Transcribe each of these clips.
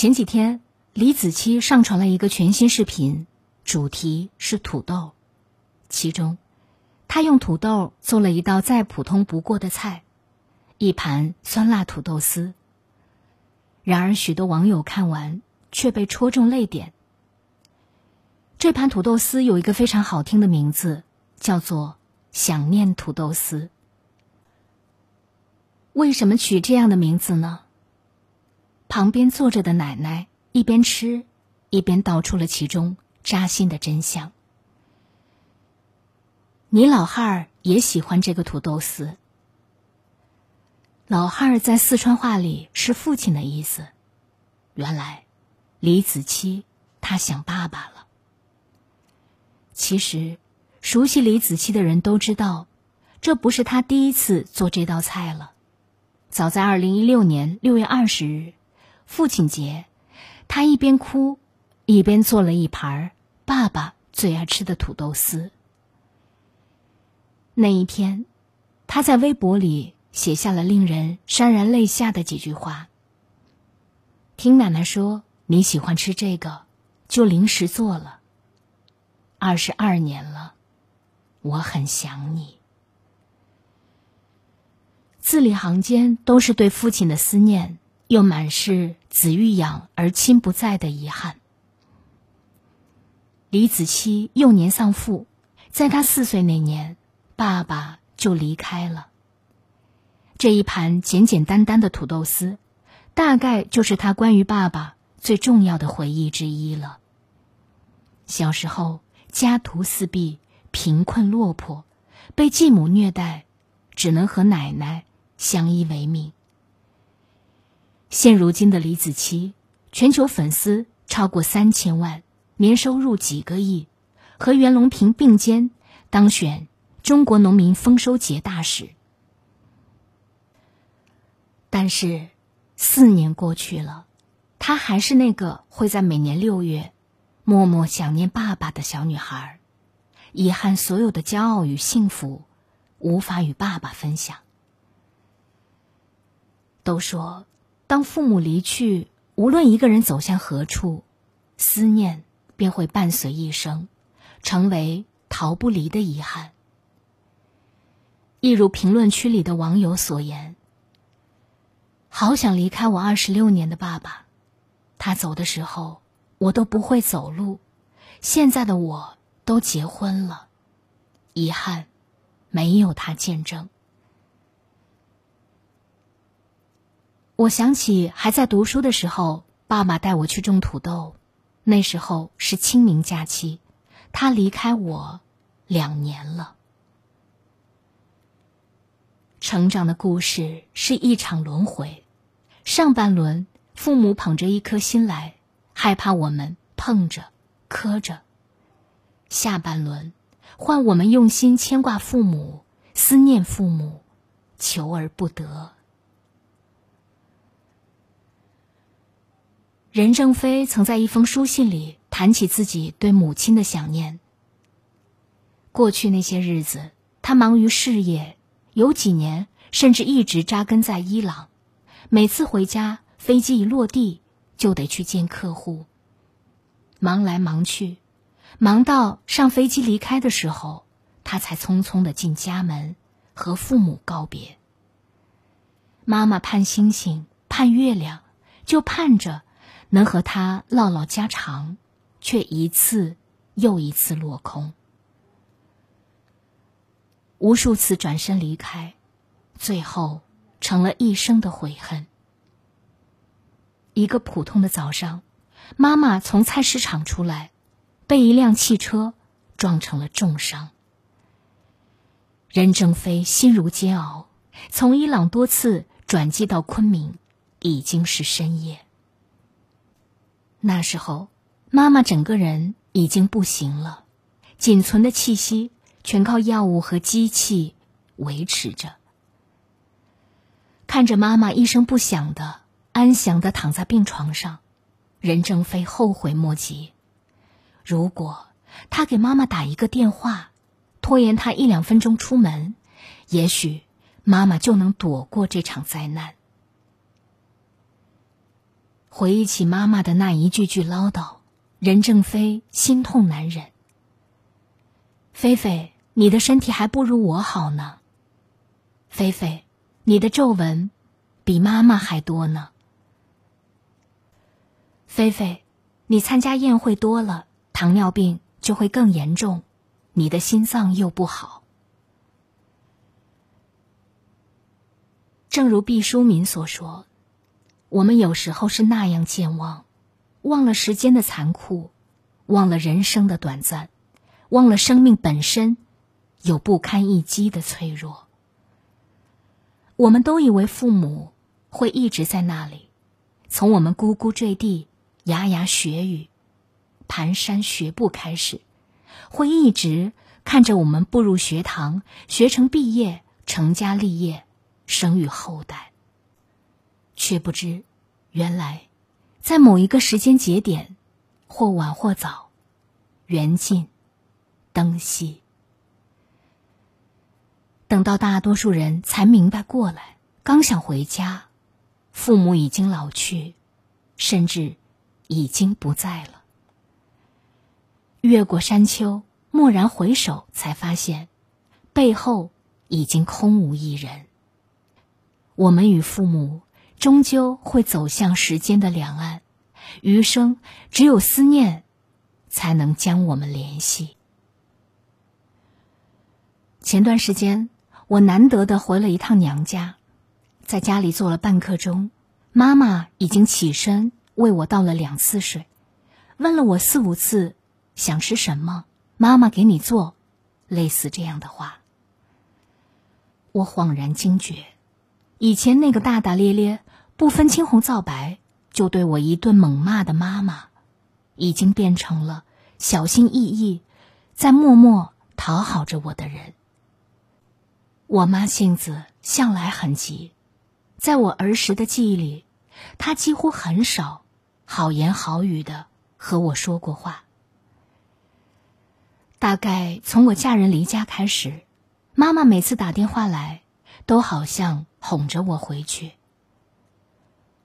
前几天，李子柒上传了一个全新视频，主题是土豆。其中，他用土豆做了一道再普通不过的菜——一盘酸辣土豆丝。然而，许多网友看完却被戳中泪点。这盘土豆丝有一个非常好听的名字，叫做“想念土豆丝”。为什么取这样的名字呢？旁边坐着的奶奶一边吃，一边道出了其中扎心的真相。你老汉儿也喜欢这个土豆丝。老汉儿在四川话里是父亲的意思。原来，李子柒他想爸爸了。其实，熟悉李子柒的人都知道，这不是他第一次做这道菜了。早在二零一六年六月二十日。父亲节，他一边哭，一边做了一盘爸爸最爱吃的土豆丝。那一天，他在微博里写下了令人潸然泪下的几句话。听奶奶说你喜欢吃这个，就临时做了。二十二年了，我很想你。字里行间都是对父亲的思念。又满是子欲养而亲不在的遗憾。李子柒幼年丧父，在他四岁那年，爸爸就离开了。这一盘简简单单的土豆丝，大概就是他关于爸爸最重要的回忆之一了。小时候家徒四壁，贫困落魄，被继母虐待，只能和奶奶相依为命。现如今的李子柒，全球粉丝超过三千万，年收入几个亿，和袁隆平并肩当选中国农民丰收节大使。但是，四年过去了，她还是那个会在每年六月默默想念爸爸的小女孩，遗憾所有的骄傲与幸福无法与爸爸分享。都说。当父母离去，无论一个人走向何处，思念便会伴随一生，成为逃不离的遗憾。一如评论区里的网友所言：“好想离开我二十六年的爸爸，他走的时候我都不会走路，现在的我都结婚了，遗憾没有他见证。”我想起还在读书的时候，爸爸带我去种土豆。那时候是清明假期，他离开我两年了。成长的故事是一场轮回，上半轮父母捧着一颗心来，害怕我们碰着、磕着；下半轮换我们用心牵挂父母，思念父母，求而不得。任正非曾在一封书信里谈起自己对母亲的想念。过去那些日子，他忙于事业，有几年甚至一直扎根在伊朗。每次回家，飞机一落地就得去见客户。忙来忙去，忙到上飞机离开的时候，他才匆匆的进家门和父母告别。妈妈盼星星，盼月亮，就盼着。能和他唠唠家常，却一次又一次落空。无数次转身离开，最后成了一生的悔恨。一个普通的早上，妈妈从菜市场出来，被一辆汽车撞成了重伤。任正非心如煎熬，从伊朗多次转机到昆明，已经是深夜。那时候，妈妈整个人已经不行了，仅存的气息全靠药物和机器维持着。看着妈妈一声不响的安详的躺在病床上，任正非后悔莫及。如果他给妈妈打一个电话，拖延他一两分钟出门，也许妈妈就能躲过这场灾难。回忆起妈妈的那一句句唠叨，任正非心痛难忍。菲菲，你的身体还不如我好呢。菲菲，你的皱纹比妈妈还多呢。菲菲，你参加宴会多了，糖尿病就会更严重，你的心脏又不好。正如毕淑敏所说，我们有时候是那样健忘，忘了时间的残酷，忘了人生的短暂，忘了生命本身有不堪一击的脆弱。我们都以为父母会一直在那里，从我们呱呱坠地、牙牙学语、蹒跚学步开始，会一直看着我们步入学堂、学成毕业、成家立业。生育后代，却不知，原来，在某一个时间节点，或晚或早，缘尽，灯熄。等到大多数人才明白过来，刚想回家，父母已经老去，甚至已经不在了。越过山丘，蓦然回首，才发现，背后已经空无一人。我们与父母终究会走向时间的两岸，余生只有思念，才能将我们联系。前段时间，我难得的回了一趟娘家，在家里坐了半刻钟，妈妈已经起身为我倒了两次水，问了我四五次想吃什么，妈妈给你做，类似这样的话，我恍然惊觉。以前那个大大咧咧、不分青红皂白就对我一顿猛骂的妈妈，已经变成了小心翼翼，在默默讨好着我的人。我妈性子向来很急，在我儿时的记忆里，她几乎很少好言好语的和我说过话。大概从我嫁人离家开始，妈妈每次打电话来，都好像。哄着我回去。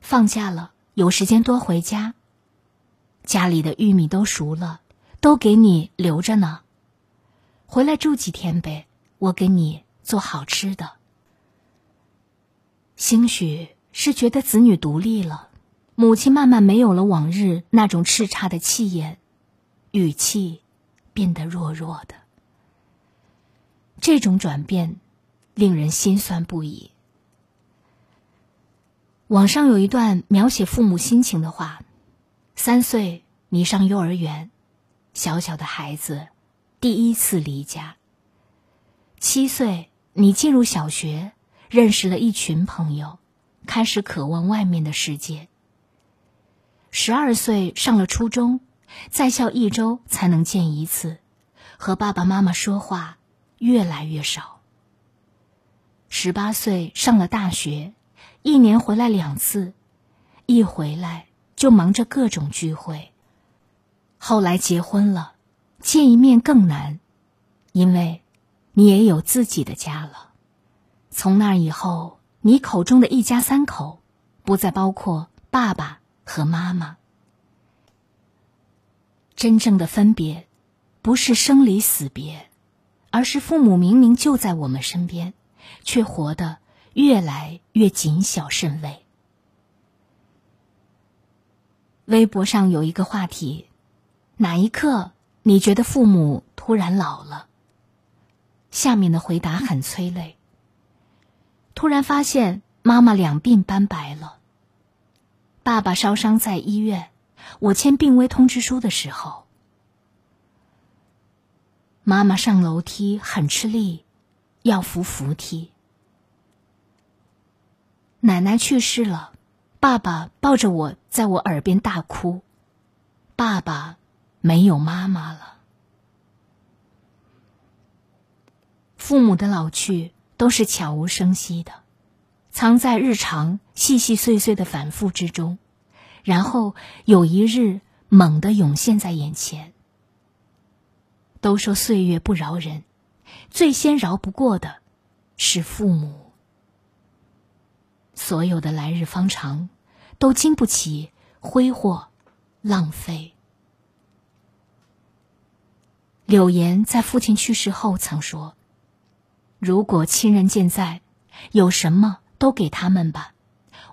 放假了，有时间多回家。家里的玉米都熟了，都给你留着呢。回来住几天呗，我给你做好吃的。兴许是觉得子女独立了，母亲慢慢没有了往日那种叱咤的气焰，语气变得弱弱的。这种转变，令人心酸不已。网上有一段描写父母心情的话：三岁你上幼儿园，小小的孩子第一次离家；七岁你进入小学，认识了一群朋友，开始渴望外面的世界；十二岁上了初中，在校一周才能见一次，和爸爸妈妈说话越来越少；十八岁上了大学。一年回来两次，一回来就忙着各种聚会。后来结婚了，见一面更难，因为你也有自己的家了。从那以后，你口中的一家三口，不再包括爸爸和妈妈。真正的分别，不是生离死别，而是父母明明就在我们身边，却活得。越来越谨小慎微。微博上有一个话题：哪一刻你觉得父母突然老了？下面的回答很催泪。突然发现妈妈两鬓斑白了，爸爸烧伤在医院，我签病危通知书的时候，妈妈上楼梯很吃力，要扶扶梯。奶奶去世了，爸爸抱着我在我耳边大哭。爸爸没有妈妈了。父母的老去都是悄无声息的，藏在日常细细碎碎的反复之中，然后有一日猛地涌现在眼前。都说岁月不饶人，最先饶不过的是父母。所有的来日方长，都经不起挥霍、浪费。柳岩在父亲去世后曾说：“如果亲人健在，有什么都给他们吧，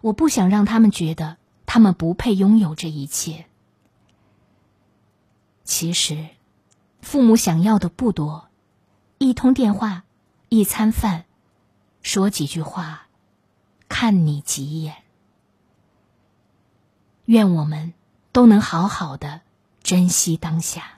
我不想让他们觉得他们不配拥有这一切。”其实，父母想要的不多，一通电话，一餐饭，说几句话，看你几眼。愿我们都能好好的珍惜当下。